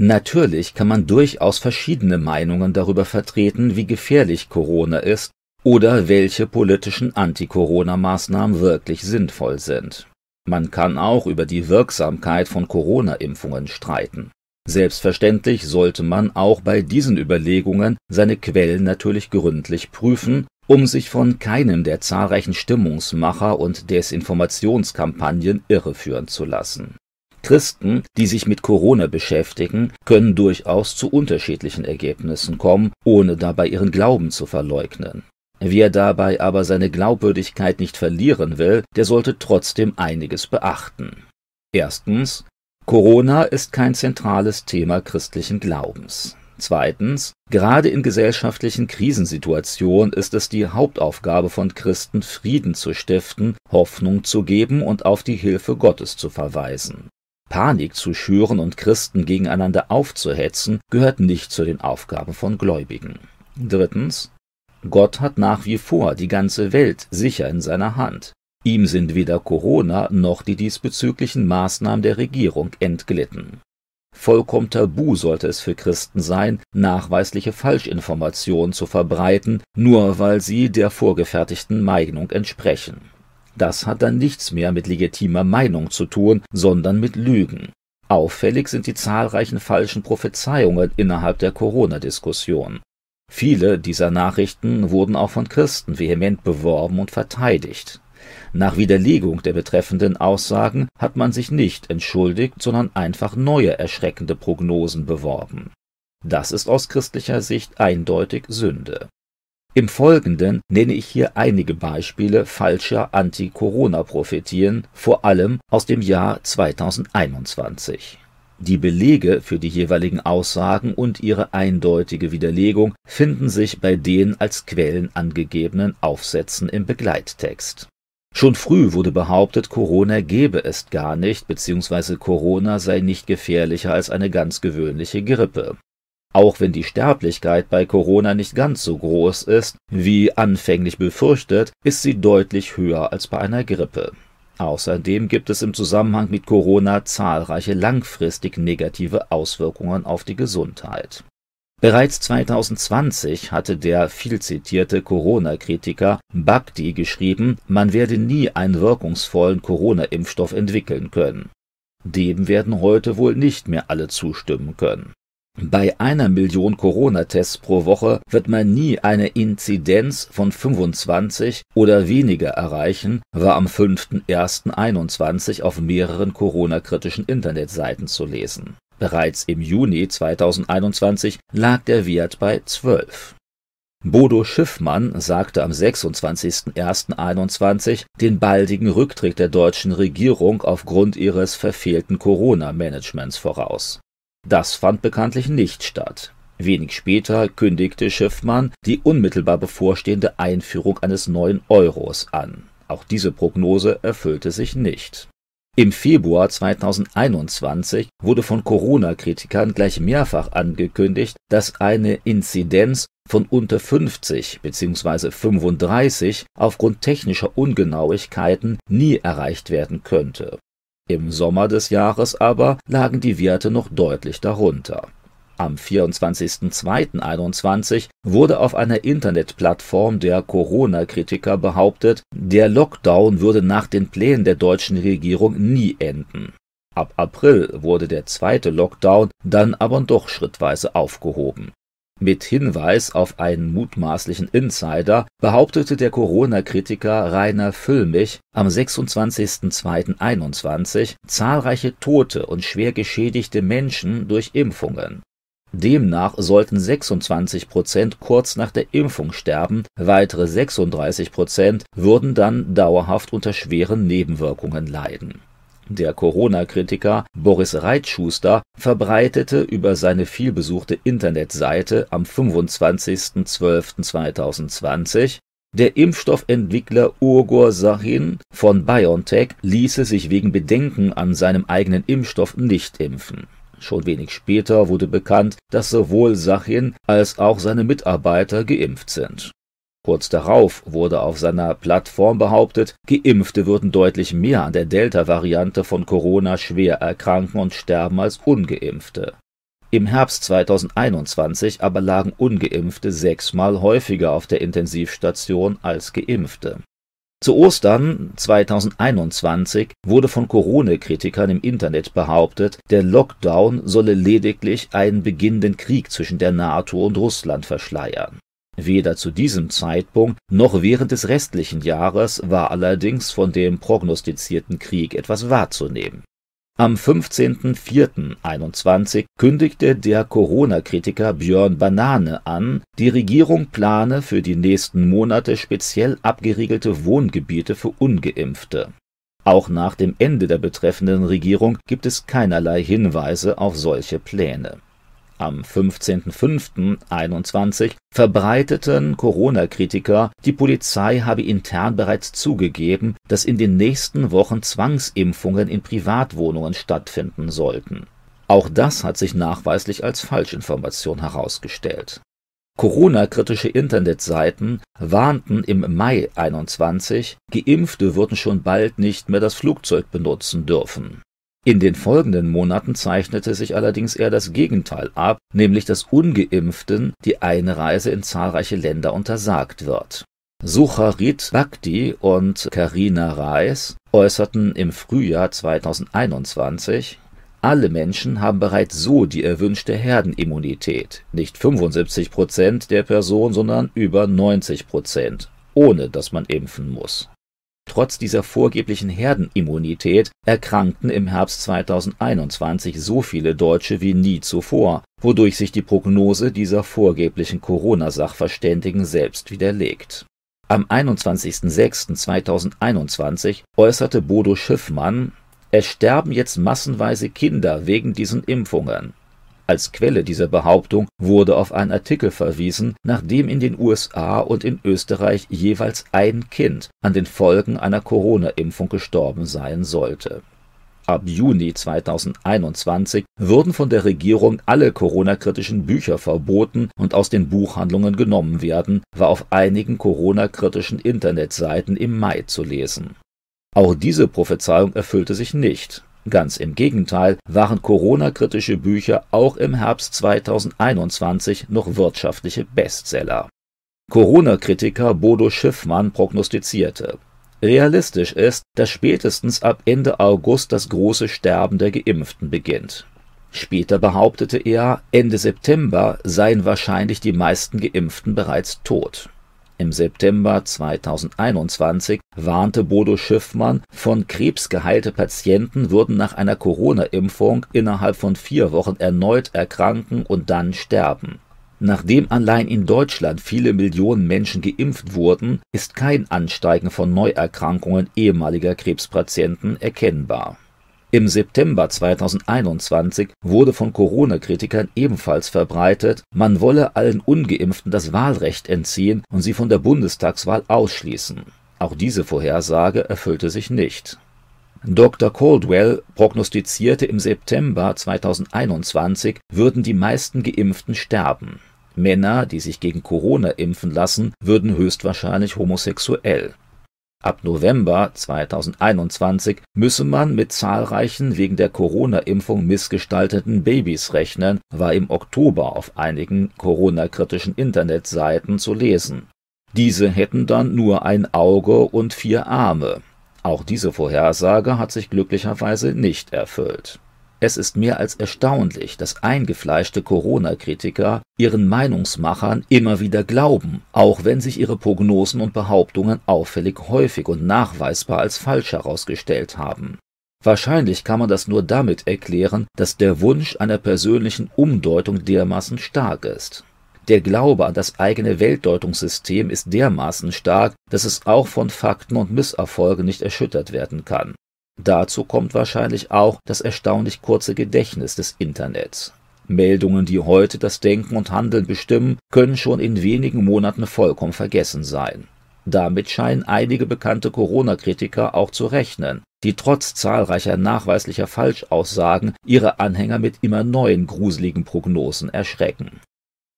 Natürlich kann man durchaus verschiedene Meinungen darüber vertreten, wie gefährlich Corona ist oder welche politischen Anti-Corona-Maßnahmen wirklich sinnvoll sind. Man kann auch über die Wirksamkeit von Corona-Impfungen streiten. Selbstverständlich sollte man auch bei diesen Überlegungen seine Quellen natürlich gründlich prüfen, um sich von keinem der zahlreichen Stimmungsmacher und Desinformationskampagnen irreführen zu lassen Christen, die sich mit Corona beschäftigen, können durchaus zu unterschiedlichen Ergebnissen kommen, ohne dabei ihren Glauben zu verleugnen. Wer dabei aber seine Glaubwürdigkeit nicht verlieren will, der sollte trotzdem einiges beachten. Erstens, Corona ist kein zentrales Thema christlichen Glaubens. Zweitens, gerade in gesellschaftlichen Krisensituationen ist es die Hauptaufgabe von Christen, Frieden zu stiften, Hoffnung zu geben und auf die Hilfe Gottes zu verweisen. Panik zu schüren und Christen gegeneinander aufzuhetzen, gehört nicht zu den Aufgaben von Gläubigen. Drittens. Gott hat nach wie vor die ganze Welt sicher in seiner Hand. Ihm sind weder Corona noch die diesbezüglichen Maßnahmen der Regierung entglitten. Vollkommen tabu sollte es für Christen sein, nachweisliche Falschinformationen zu verbreiten, nur weil sie der vorgefertigten Meinung entsprechen. Das hat dann nichts mehr mit legitimer Meinung zu tun, sondern mit Lügen. Auffällig sind die zahlreichen falschen Prophezeiungen innerhalb der Corona-Diskussion. Viele dieser Nachrichten wurden auch von Christen vehement beworben und verteidigt. Nach Widerlegung der betreffenden Aussagen hat man sich nicht entschuldigt, sondern einfach neue erschreckende Prognosen beworben. Das ist aus christlicher Sicht eindeutig Sünde im Folgenden nenne ich hier einige Beispiele falscher Anti-Corona-Prophetien, vor allem aus dem Jahr 2021. Die Belege für die jeweiligen Aussagen und ihre eindeutige Widerlegung finden sich bei den als Quellen angegebenen Aufsätzen im Begleittext. Schon früh wurde behauptet, Corona gebe es gar nicht, bzw. Corona sei nicht gefährlicher als eine ganz gewöhnliche Grippe. Auch wenn die Sterblichkeit bei Corona nicht ganz so groß ist, wie anfänglich befürchtet, ist sie deutlich höher als bei einer Grippe. Außerdem gibt es im Zusammenhang mit Corona zahlreiche langfristig negative Auswirkungen auf die Gesundheit. Bereits 2020 hatte der vielzitierte Corona-Kritiker Bhakti geschrieben, man werde nie einen wirkungsvollen Corona-Impfstoff entwickeln können. Dem werden heute wohl nicht mehr alle zustimmen können. Bei einer Million Corona-Tests pro Woche wird man nie eine Inzidenz von 25 oder weniger erreichen, war am 5.1.21 auf mehreren Corona-kritischen Internetseiten zu lesen. Bereits im Juni 2021 lag der Wert bei 12. Bodo Schiffmann sagte am 26.01.21 den baldigen Rücktritt der deutschen Regierung aufgrund ihres verfehlten Corona-Managements voraus das fand bekanntlich nicht statt. Wenig später kündigte Schiffmann die unmittelbar bevorstehende Einführung eines neuen Euros an. Auch diese Prognose erfüllte sich nicht. Im Februar 2021 wurde von Corona-Kritikern gleich mehrfach angekündigt, dass eine Inzidenz von unter 50 bzw. 35 aufgrund technischer Ungenauigkeiten nie erreicht werden könnte im Sommer des Jahres aber lagen die Werte noch deutlich darunter. Am 24.02.21 wurde auf einer Internetplattform der Corona-Kritiker behauptet, der Lockdown würde nach den Plänen der deutschen Regierung nie enden. Ab April wurde der zweite Lockdown dann aber doch schrittweise aufgehoben mit Hinweis auf einen mutmaßlichen Insider behauptete der Corona-Kritiker Rainer Füllmich am 26.02.21 zahlreiche tote und schwer geschädigte Menschen durch Impfungen. Demnach sollten 26 Prozent kurz nach der Impfung sterben, weitere 36 Prozent würden dann dauerhaft unter schweren Nebenwirkungen leiden der Corona-Kritiker Boris Reitschuster verbreitete über seine vielbesuchte Internetseite am 25.12.2020 der Impfstoffentwickler Ugur Sahin von BioNTech ließe sich wegen Bedenken an seinem eigenen Impfstoff nicht impfen. Schon wenig später wurde bekannt, dass sowohl Sahin als auch seine Mitarbeiter geimpft sind Kurz darauf wurde auf seiner Plattform behauptet, Geimpfte würden deutlich mehr an der Delta-Variante von Corona schwer erkranken und sterben als Ungeimpfte. Im Herbst 2021 aber lagen ungeimpfte sechsmal häufiger auf der Intensivstation als geimpfte. Zu Ostern 2021 wurde von Corona-Kritikern im Internet behauptet, der Lockdown solle lediglich einen beginnenden Krieg zwischen der NATO und Russland verschleiern. Weder zu diesem Zeitpunkt noch während des restlichen Jahres war allerdings von dem prognostizierten Krieg etwas wahrzunehmen am 15.04.21 kündigte der Corona-Kritiker Björn Banane an, die Regierung plane für die nächsten Monate speziell abgeriegelte Wohngebiete für ungeimpfte. Auch nach dem Ende der betreffenden Regierung gibt es keinerlei Hinweise auf solche Pläne am 15.05.21 verbreiteten Corona-Kritiker, die Polizei habe intern bereits zugegeben, dass in den nächsten Wochen Zwangsimpfungen in Privatwohnungen stattfinden sollten. Auch das hat sich nachweislich als Falschinformation herausgestellt. Corona-kritische Internetseiten warnten im Mai 21, Geimpfte würden schon bald nicht mehr das Flugzeug benutzen dürfen in den folgenden Monaten zeichnete sich allerdings eher das Gegenteil ab, nämlich dass ungeimpften die Einreise in zahlreiche Länder untersagt wird. Sucharit Bhakti und Karina Reis äußerten im Frühjahr 2021, alle Menschen haben bereits so die erwünschte Herdenimmunität, nicht 75 Prozent der Person, sondern über 90 Prozent, ohne dass man impfen muss Trotz dieser vorgeblichen Herdenimmunität erkrankten im Herbst 2021 so viele Deutsche wie nie zuvor, wodurch sich die Prognose dieser vorgeblichen Corona-Sachverständigen selbst widerlegt. Am 21.06.2021 äußerte Bodo Schiffmann, es sterben jetzt massenweise Kinder wegen diesen Impfungen als Quelle dieser Behauptung wurde auf einen Artikel verwiesen, nachdem in den USA und in Österreich jeweils ein Kind an den Folgen einer Corona-Impfung gestorben sein sollte. Ab Juni 2021 würden von der Regierung alle Corona-kritischen Bücher verboten und aus den Buchhandlungen genommen werden, war auf einigen Corona-kritischen Internetseiten im Mai zu lesen. Auch diese Prophezeiung erfüllte sich nicht Ganz im Gegenteil waren Corona-kritische Bücher auch im Herbst 2021 noch wirtschaftliche Bestseller. Corona-Kritiker Bodo Schiffmann prognostizierte: Realistisch ist, dass spätestens ab Ende August das große Sterben der Geimpften beginnt. Später behauptete er, Ende September seien wahrscheinlich die meisten Geimpften bereits tot im September 2021 warnte Bodo Schiffmann, von Krebs geheilte Patienten würden nach einer Corona-Impfung innerhalb von vier Wochen erneut erkranken und dann sterben. Nachdem allein in Deutschland viele Millionen Menschen geimpft wurden, ist kein Ansteigen von Neuerkrankungen ehemaliger Krebspatienten erkennbar im September 2021 wurde von Corona-Kritikern ebenfalls verbreitet, man wolle allen Ungeimpften das Wahlrecht entziehen und sie von der Bundestagswahl ausschließen. Auch diese Vorhersage erfüllte sich nicht. Dr. Caldwell prognostizierte im September 2021, würden die meisten Geimpften sterben. Männer, die sich gegen Corona impfen lassen, würden höchstwahrscheinlich homosexuell Ab November 2021 müsse man mit zahlreichen wegen der Corona-Impfung missgestalteten Babys rechnen, war im Oktober auf einigen Corona-kritischen Internetseiten zu lesen. Diese hätten dann nur ein Auge und vier Arme. Auch diese Vorhersage hat sich glücklicherweise nicht erfüllt es ist mehr als erstaunlich, dass eingefleischte Corona-Kritiker ihren Meinungsmachern immer wieder glauben, auch wenn sich ihre Prognosen und Behauptungen auffällig häufig und nachweisbar als falsch herausgestellt haben. Wahrscheinlich kann man das nur damit erklären, dass der Wunsch einer persönlichen Umdeutung dermaßen stark ist. Der Glaube an das eigene Weltdeutungssystem ist dermaßen stark, dass es auch von Fakten und Misserfolgen nicht erschüttert werden kann Dazu kommt wahrscheinlich auch das erstaunlich kurze Gedächtnis des Internets. Meldungen, die heute das Denken und Handeln bestimmen, können schon in wenigen Monaten vollkommen vergessen sein. Damit scheinen einige bekannte Corona-Kritiker auch zu rechnen, die trotz zahlreicher nachweislicher Falschaussagen ihre Anhänger mit immer neuen gruseligen Prognosen erschrecken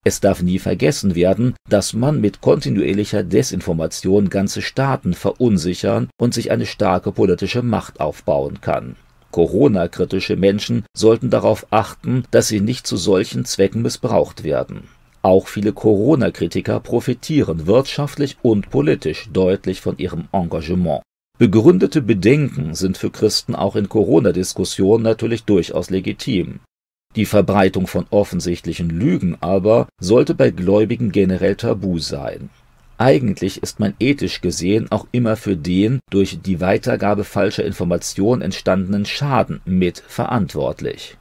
es darf nie vergessen werden, dass man mit kontinuierlicher Desinformation ganze Staaten verunsichern und sich eine starke politische Macht aufbauen kann. Corona-kritische Menschen sollten darauf achten, dass sie nicht zu solchen Zwecken missbraucht werden. Auch viele Corona-Kritiker profitieren wirtschaftlich und politisch deutlich von ihrem Engagement. Begründete Bedenken sind für Christen auch in Corona-Diskussionen natürlich durchaus legitim. Die Verbreitung von offensichtlichen Lügen aber sollte bei Gläubigen generell tabu sein. Eigentlich ist man ethisch gesehen auch immer für den durch die Weitergabe falscher Informationen entstandenen Schaden mit verantwortlich